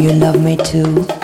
you love me too?